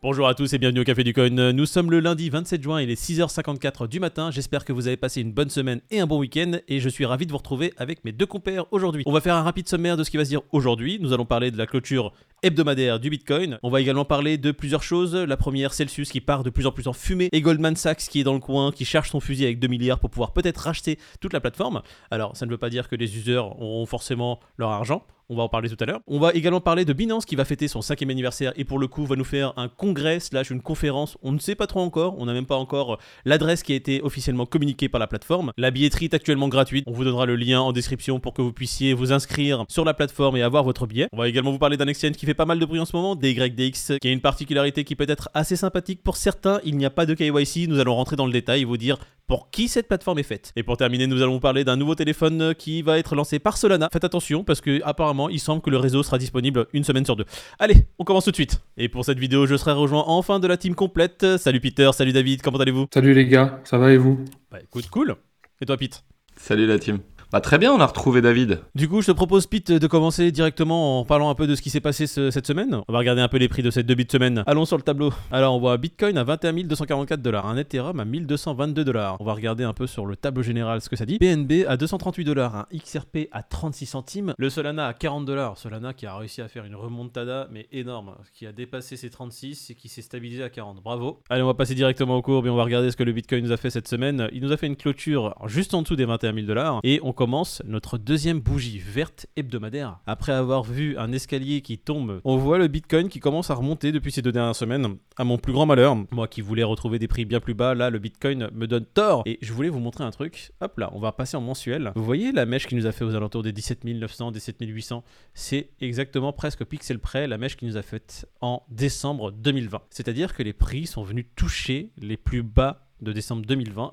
Bonjour à tous et bienvenue au Café du Coin. Nous sommes le lundi 27 juin, il est 6h54 du matin. J'espère que vous avez passé une bonne semaine et un bon week-end et je suis ravi de vous retrouver avec mes deux compères aujourd'hui. On va faire un rapide sommaire de ce qui va se dire aujourd'hui. Nous allons parler de la clôture hebdomadaire du Bitcoin. On va également parler de plusieurs choses. La première, Celsius qui part de plus en plus en fumée et Goldman Sachs qui est dans le coin, qui cherche son fusil avec 2 milliards pour pouvoir peut-être racheter toute la plateforme. Alors, ça ne veut pas dire que les users auront forcément leur argent. On va en parler tout à l'heure. On va également parler de Binance qui va fêter son cinquième anniversaire et pour le coup va nous faire un congrès slash une conférence. On ne sait pas trop encore. On n'a même pas encore l'adresse qui a été officiellement communiquée par la plateforme. La billetterie est actuellement gratuite. On vous donnera le lien en description pour que vous puissiez vous inscrire sur la plateforme et avoir votre billet. On va également vous parler d'un exchange qui fait pas mal de bruit en ce moment, DYDX, qui a une particularité qui peut être assez sympathique pour certains. Il n'y a pas de KYC. Nous allons rentrer dans le détail et vous dire pour qui cette plateforme est faite. Et pour terminer, nous allons vous parler d'un nouveau téléphone qui va être lancé par Solana. Faites attention parce que apparemment, il semble que le réseau sera disponible une semaine sur deux. Allez, on commence tout de suite. Et pour cette vidéo, je serai rejoint enfin de la team complète. Salut Peter, salut David, comment allez-vous? Salut les gars, ça va et vous? Bah écoute, cool. Et toi Pete? Salut la team. Bah très bien, on a retrouvé David. Du coup, je te propose, Pete, de commencer directement en parlant un peu de ce qui s'est passé cette semaine. On va regarder un peu les prix de cette deux de semaine. Allons sur le tableau. Alors, on voit Bitcoin à 21 244 dollars, un Ethereum à 1222 dollars. On va regarder un peu sur le tableau général ce que ça dit. BNB à 238 dollars, un XRP à 36 centimes, le Solana à 40 dollars. Solana qui a réussi à faire une remontada, mais énorme, qui a dépassé ses 36 et qui s'est stabilisé à 40. Bravo. Allez, on va passer directement au cours et on va regarder ce que le Bitcoin nous a fait cette semaine. Il nous a fait une clôture juste en dessous des 21 000 dollars et on commence notre deuxième bougie verte hebdomadaire. Après avoir vu un escalier qui tombe, on voit le Bitcoin qui commence à remonter depuis ces deux dernières semaines. À mon plus grand malheur, moi qui voulais retrouver des prix bien plus bas, là le Bitcoin me donne tort. Et je voulais vous montrer un truc. Hop là, on va passer en mensuel. Vous voyez la mèche qui nous a fait aux alentours des 17 900, 17 800 C'est exactement presque pixel près la mèche qui nous a faite en décembre 2020. C'est-à-dire que les prix sont venus toucher les plus bas de décembre 2020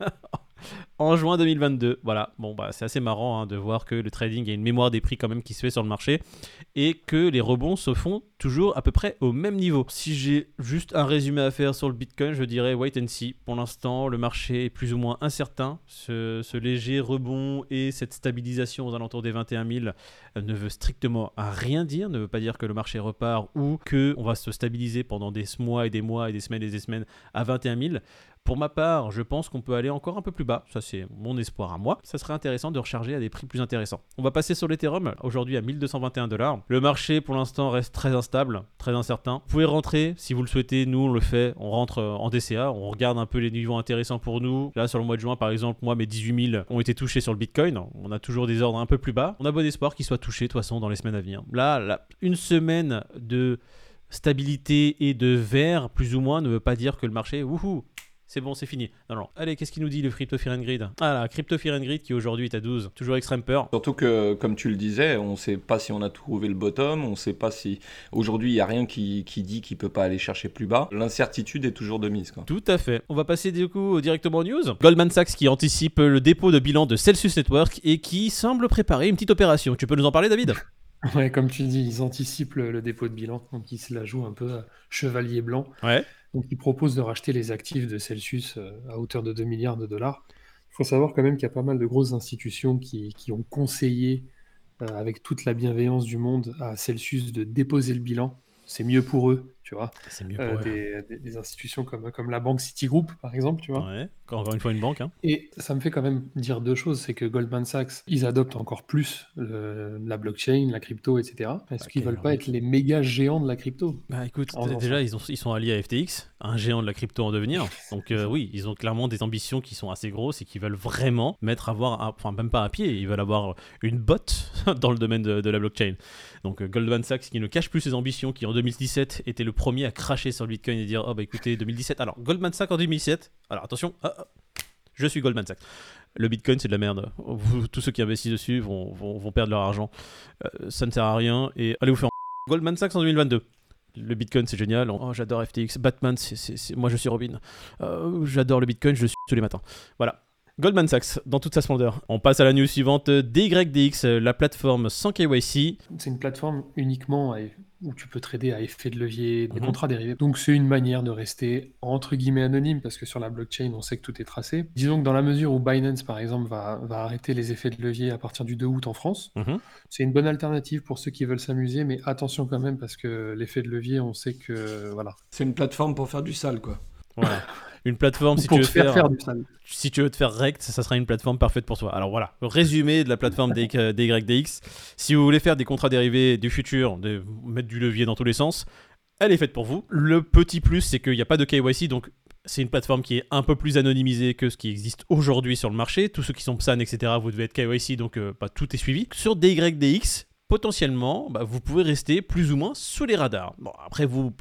en juin 2022. Voilà, bon, bah, c'est assez marrant hein, de voir que le trading a une mémoire des prix quand même qui se fait sur le marché et que les rebonds se font toujours à peu près au même niveau. Si j'ai juste un résumé à faire sur le Bitcoin, je dirais wait and see. Pour l'instant, le marché est plus ou moins incertain. Ce, léger rebond et cette stabilisation aux alentours des 21 000 ne veut strictement rien dire, ne veut pas dire que le marché repart ou que on va se stabiliser pendant des mois et des mois et des semaines et des semaines à 21 000. Pour ma part, je pense qu'on peut aller encore un peu plus bas. Ça, c'est mon espoir à moi. Ça serait intéressant de recharger à des prix plus intéressants. On va passer sur l'Ethereum, aujourd'hui à 1221 dollars. Le marché, pour l'instant, reste très instable, très incertain. Vous pouvez rentrer si vous le souhaitez. Nous, on le fait. On rentre en DCA. On regarde un peu les niveaux intéressants pour nous. Là, sur le mois de juin, par exemple, moi, mes 18 000 ont été touchés sur le Bitcoin. On a toujours des ordres un peu plus bas. On a bon espoir qu'ils soient touchés, de toute façon, dans les semaines à venir. Là, là une semaine de stabilité et de vert, plus ou moins, ne veut pas dire que le marché, wouhou, c'est bon, c'est fini. Non, non. Allez, qu'est-ce qu'il nous dit le Crypto Fear and Grid? Ah là, Crypto Fear and Grid qui aujourd'hui est à 12. Toujours extrême peur. Surtout que, comme tu le disais, on ne sait pas si on a trouvé le bottom, on ne sait pas si. Aujourd'hui, il n'y a rien qui, qui dit qu'il ne peut pas aller chercher plus bas. L'incertitude est toujours de mise. Quoi. Tout à fait. On va passer du coup directement aux news. Goldman Sachs qui anticipe le dépôt de bilan de Celsius Network et qui semble préparer une petite opération. Tu peux nous en parler, David? Ouais, comme tu dis, ils anticipent le, le, dépôt de bilan, donc ils se la jouent un peu à chevalier blanc. Ouais. Donc, ils proposent de racheter les actifs de Celsius euh, à hauteur de 2 milliards de dollars. Il faut savoir quand même qu'il y a pas mal de grosses institutions qui, qui ont conseillé, euh, avec toute la bienveillance du monde, à Celsius de déposer le bilan. C'est mieux pour eux, tu vois. C'est mieux Euh, pour des, des- des institutions comme, comme la banque Citigroup, par exemple, tu vois. Ouais. Encore une fois, une banque. Hein. Et ça me fait quand même dire deux choses, c'est que Goldman Sachs, ils adoptent encore plus le- la blockchain, la crypto, etc. Est-ce Ah, qu'ils veulent pas être les méga géants de la crypto Bah écoute, déjà ils, ont- ils sont alliés à FTX, un géant de la crypto en devenir. Donc euh, oui, ils ont clairement des ambitions qui sont assez grosses et qui veulent vraiment mettre avoir, un- enfin même pas un pied, ils veulent avoir une botte dans le domaine de, de la blockchain. Donc euh, Goldman Sachs qui ne cache plus ses ambitions, qui en 2017 était le premier à cracher sur le Bitcoin et dire oh bah écoutez 2017. Alors Goldman Sachs en 2017. Alors attention, ah, ah, je suis Goldman Sachs. Le Bitcoin, c'est de la merde. Tous ceux qui investissent dessus vont, vont- vont perdre leur argent. Euh, ça ne sert à rien. Et allez vous faire Goldman Sachs en 2022. Le Bitcoin, c'est génial. Oh, j'adore FTX. Batman, c'est- c'est- moi, je suis Robin. Euh, j'adore le Bitcoin, je suis tous les matins. Voilà. Goldman Sachs, dans toute sa splendeur. On passe à la news suivante. DYDX, la plateforme sans KYC. C'est une plateforme uniquement où tu peux trader à effet de levier, des Mhm. contrats dérivés. Donc c'est une manière de rester entre guillemets anonyme parce que sur la blockchain, on sait que tout est tracé. Disons que dans la mesure où Binance, par exemple, va, va arrêter les effets de levier à partir du 2 août en France, Mhm. c'est une bonne alternative pour ceux qui veulent s'amuser, mais attention quand même parce que l'effet de levier, on sait que voilà. C'est une plateforme pour faire du sale, quoi. Voilà. Une plateforme, si tu veux te faire faire, faire du sale. si tu veux te faire rect, ça sera une plateforme parfaite pour toi. Alors voilà, résumé de la plateforme des- euh, DYDX. Si vous voulez faire des contrats dérivés du futur, de mettre du levier dans tous les sens, elle est faite pour vous. Le petit plus, c'est qu'il n'y a pas de KYC, donc c'est une plateforme qui est un peu plus anonymisée que ce qui existe aujourd'hui sur le marché. Tous ceux qui sont PSAN, etc., vous devez être KYC, donc euh, bah, tout est suivi. Sur DYDX, potentiellement, bah, vous pouvez rester plus ou moins sous les radars. Bon, après, vous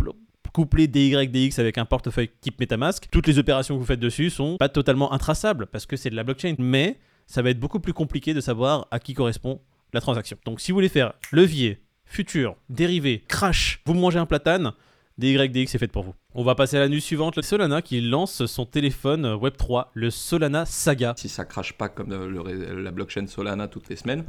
couplez DYDX avec un portefeuille type MetaMask, toutes les opérations que vous faites dessus sont pas totalement intraçables parce que c'est de la blockchain, mais ça va être beaucoup plus compliqué de savoir à qui correspond la transaction. Donc si vous voulez faire levier, futur, dérivé, crash, vous mangez un platane, DYDX est fait pour vous. On va passer à la news suivante, Solana qui lance son téléphone Web3, le Solana Saga. Si ça crache pas comme le la blockchain Solana toutes les semaines,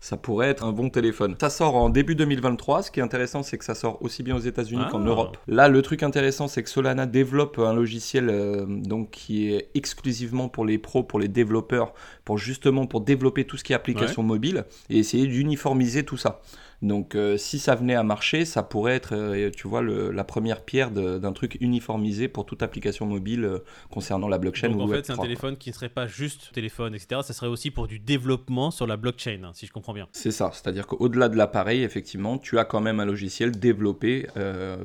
ça pourrait être un bon téléphone. Ça sort en début 2023. Ce qui est intéressant, c'est que ça sort aussi bien aux États-Unis Ah. qu'en Europe. Là, le truc intéressant, c'est que Solana développe un logiciel euh, donc qui est exclusivement pour les pros, pour les développeurs, pour justement pour développer tout ce qui est application mobile et essayer d'uniformiser tout ça. Donc, euh, si ça venait à marcher, ça pourrait être, euh, tu vois, le- la première pierre d'un truc uniformisé pour toute application mobile euh, concernant la blockchain. Donc ou en Web3, fait c'est un téléphone qui ne serait pas juste téléphone, etc. Ça serait aussi pour du développement sur la blockchain, hein, si je comprends bien. C'est ça, c'est-à-dire qu'au-delà de l'appareil, effectivement, tu as quand même un logiciel développé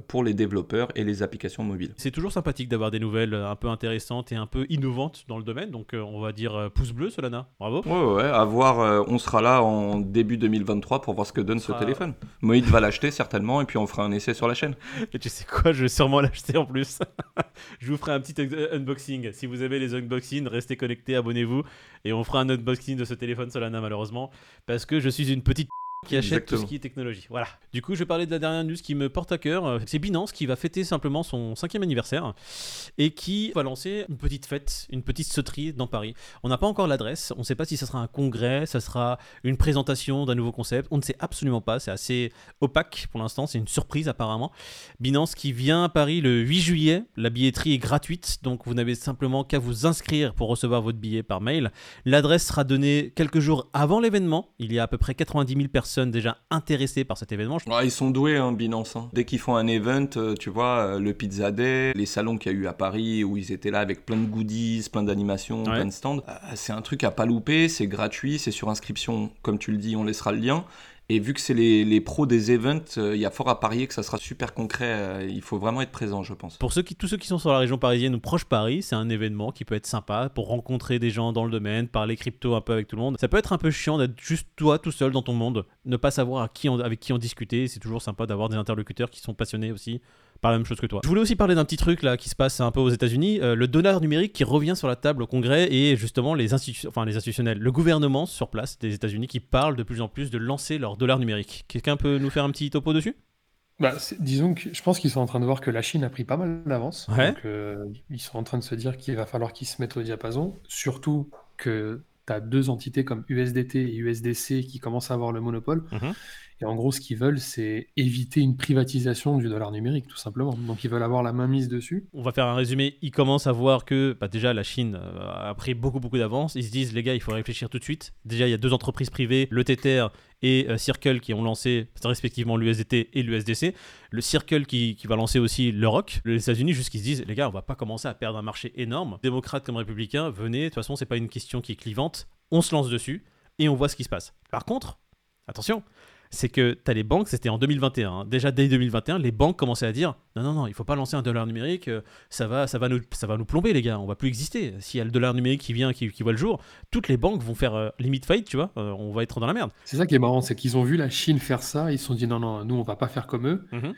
pour les développeurs et les applications mobiles. C'est toujours sympathique d'avoir des nouvelles un peu intéressantes et un peu innovantes dans le domaine, donc on va dire pouce bleu Solana, bravo. Ouais, ouais, à voir, euh, on sera là en début 2023 pour voir ce que donne ce sera- téléphone. Moïd va l'acheter certainement et puis on fera un essai sur la chaîne. Et tu sais quoi, je vais sûrement l'acheter en plus. je vous ferai un petit un- unboxing. Si vous avez les unboxings, restez connectés, abonnez-vous. Et on fera un unboxing de ce téléphone Solana malheureusement. Parce que je suis une petite qui achète tout ce qui est technologie. Voilà. Du coup, je vais parler de la dernière news qui me porte à cœur. C'est Binance qui va fêter simplement son cinquième anniversaire et qui va lancer une petite fête, une petite sauterie dans Paris. On n'a pas encore l'adresse. On ne sait pas si ça sera un congrès, ça sera une présentation d'un nouveau concept. On ne sait absolument pas. C'est assez opaque pour l'instant. C'est une surprise apparemment. Binance qui vient à Paris le 8 juillet. La billetterie est gratuite, donc vous n'avez simplement qu'à vous inscrire pour recevoir votre billet par mail. L'adresse sera donnée quelques jours avant l'événement. Il y a à peu près 90 000 personnes déjà intéressées par cet événement. Ils sont doués, hein, Binance. hein. Dès qu'ils font un event, euh, tu vois, euh, le Pizza Day, les salons qu'il y a eu à Paris où ils étaient là avec plein de goodies, plein d'animations, Ouais. plein de stands, euh, c'est un truc à pas louper, c'est gratuit, c'est sur inscription, comme tu le dis, on laissera le lien. Et vu que c'est les, les pros des events, euh, il y a fort à parier que ça sera super concret. euh, il faut vraiment être présent, je pense. Pour ceux qui, tous ceux qui sont sur la région parisienne ou proche Paris, c'est un événement qui peut être sympa pour rencontrer des gens dans le domaine, parler crypto un peu avec tout le monde. Ça peut être un peu chiant d'être juste toi tout seul dans ton monde, ne pas savoir qui avec qui on discuter. C'est toujours sympa d'avoir des interlocuteurs qui sont passionnés aussi par la même chose que toi. Je voulais aussi parler d'un petit truc là qui se passe un peu aux États-Unis, euh, le dollar numérique qui revient sur la table au Congrès et justement les institutions, enfin les institutionnels, le gouvernement sur place des États-Unis qui parle de plus en plus de lancer leur dollar numérique. Quelqu'un peut nous faire un petit topo dessus? Bah, disons que je pense qu'ils sont en train de voir que la Chine a pris pas mal d'avance. Ouais. Donc, euh, ils sont en train de se dire qu'il va falloir qu'ils se mettent au diapason. Surtout que tu as deux entités comme USDT et USDC qui commencent à avoir le monopole. Mhm. Et en gros, ce qu'ils veulent, c'est éviter une privatisation du dollar numérique, tout simplement. Donc, ils veulent avoir la main mise dessus. On va faire un résumé. Ils commencent à voir que bah, déjà la Chine euh, a pris beaucoup beaucoup d'avance. Ils se disent les gars, il faut réfléchir tout de suite. Déjà, il y a deux entreprises privées, le Tether et euh, Circle, qui ont lancé respectivement l'USDT et l'USDC. Le Circle qui, va lancer aussi le ROC. Les États-Unis, juste qu'ils se disent les gars, on va pas commencer à perdre un marché énorme. Démocrates comme républicains, venez. De toute façon, c'est pas une question qui est clivante. On se lance dessus et on voit ce qui se passe. Par contre, attention, c'est que tu as les banques, c'était en 2021. hein. Déjà dès 2021, les banques commençaient à dire non, non, non, il faut pas lancer un dollar numérique, euh, ça, va, ça, va nous, ça va nous plomber, les gars, on va plus exister. S'il y a le dollar numérique qui vient, qui, qui voit le jour, toutes les banques vont faire euh, limite fight, tu vois, euh, on va être dans la merde. C'est ça qui est marrant, c'est qu'ils ont vu la Chine faire ça, ils se sont dit non, non, nous, on va pas faire comme eux. Mhm.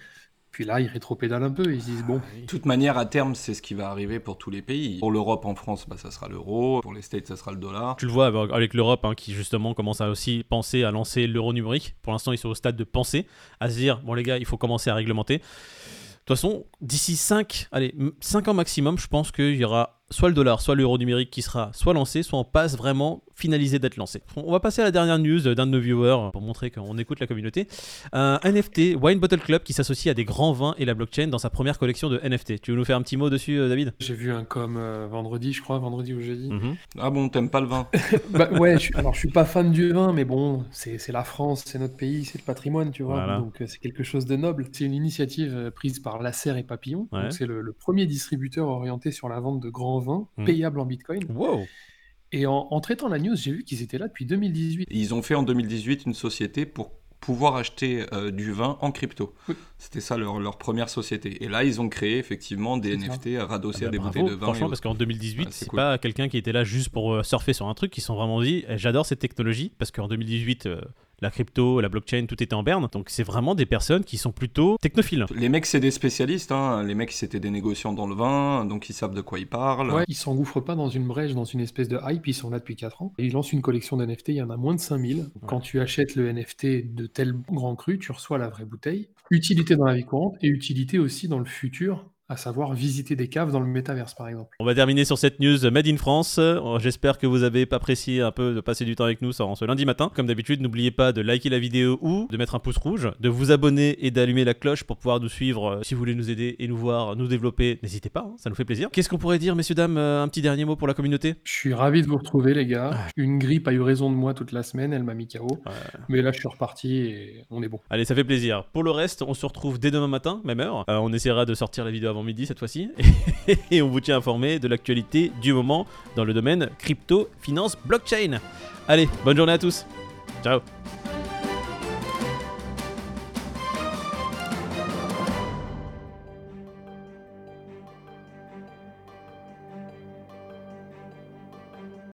Puis là, ils rétropédalent un peu, ils se disent bon, De toute manière, à terme, c'est ce qui va arriver pour tous les pays. Pour l'Europe, en France, bah, ça sera l'euro. Pour les States, ça sera le dollar. Tu le vois avec- l'Europe hein, qui justement commence à aussi penser à lancer l'euro numérique. Pour l'instant, ils sont au stade de penser, à se dire bon les gars, il faut commencer à réglementer. De toute façon, d'ici 5, allez, 5 ans maximum, je pense qu'il y aura soit le dollar, soit l'euro numérique qui sera soit lancé, soit en passe vraiment finalisé d'être lancé. On va passer à la dernière news d'un de nos viewers pour montrer qu'on écoute la communauté. Un NFT, Wine Bottle Club, qui s'associe à des grands vins et la blockchain dans sa première collection de NFT. Tu veux nous faire un petit mot dessus, euh, David? J'ai vu un com euh, vendredi, je crois, vendredi ou jeudi. Mhm. Ah bon, t'aimes pas le vin? Bah, ouais, je suis- alors je suis pas fan du vin, mais bon, c'est c'est la France, c'est notre pays, c'est le patrimoine, tu vois. Voilà. Donc euh, c'est quelque chose de noble. C'est une initiative euh, prise par Lasserre et Papillon. Ouais. Donc c'est le, le premier distributeur orienté sur la vente de grands vins Mhm. payables en Bitcoin. Wow Et en, en traitant la news, j'ai vu qu'ils étaient là depuis 2018. Ils ont fait en 2018 une société pour pouvoir acheter euh, du vin en crypto. Oui. C'était ça leur, leur première société. Et là, ils ont créé effectivement des. NFT radossés Ah à bah des bravo, bouteilles de vin. Franchement, parce qu'en 2018, Ouais, c'est cool. pas quelqu'un qui était là juste pour euh, surfer sur un truc, se sont vraiment dit eh, j'adore cette technologie, parce qu'en 2018, euh, la crypto, la blockchain, tout était en berne. Donc c'est vraiment des personnes qui sont plutôt technophiles. Les mecs, c'est des spécialistes. hein. Les mecs, c'était des négociants dans le vin, donc ils savent de quoi ils parlent. Ouais, ils s'engouffrent pas dans une brèche, dans une espèce de hype, ils sont là depuis 4 ans. Ils lancent une collection d'NFT, il y en a moins de 5000. Quand tu achètes le NFT de tel grand cru, tu reçois la vraie bouteille. Utilité dans la vie courante et utilité aussi dans le futur, à savoir visiter des caves dans le métaverse par exemple. On va terminer sur cette news Made in France. J'espère que vous avez apprécié un peu de passer du temps avec nous ce lundi matin. Comme d'habitude, n'oubliez pas de liker la vidéo ou de mettre un pouce rouge, de vous abonner et d'allumer la cloche pour pouvoir nous suivre. Euh, Si vous voulez nous aider et nous voir, nous développer, n'hésitez pas, hein, ça nous fait plaisir. Qu'est-ce qu'on pourrait dire, messieurs, dames euh, Un petit dernier mot pour la communauté? Je suis ravi de vous retrouver les gars. Une grippe a eu raison de moi toute la semaine, elle m'a mis KO. Mais là je suis reparti et on est bon. Allez, ça fait plaisir. Pour le reste, on se retrouve dès demain matin, même heure. Euh, on essaiera de sortir la vidéo midi cette fois-ci. et on vous tient informé de l'actualité du moment dans le domaine crypto, finance, blockchain. Allez, bonne journée à tous. Ciao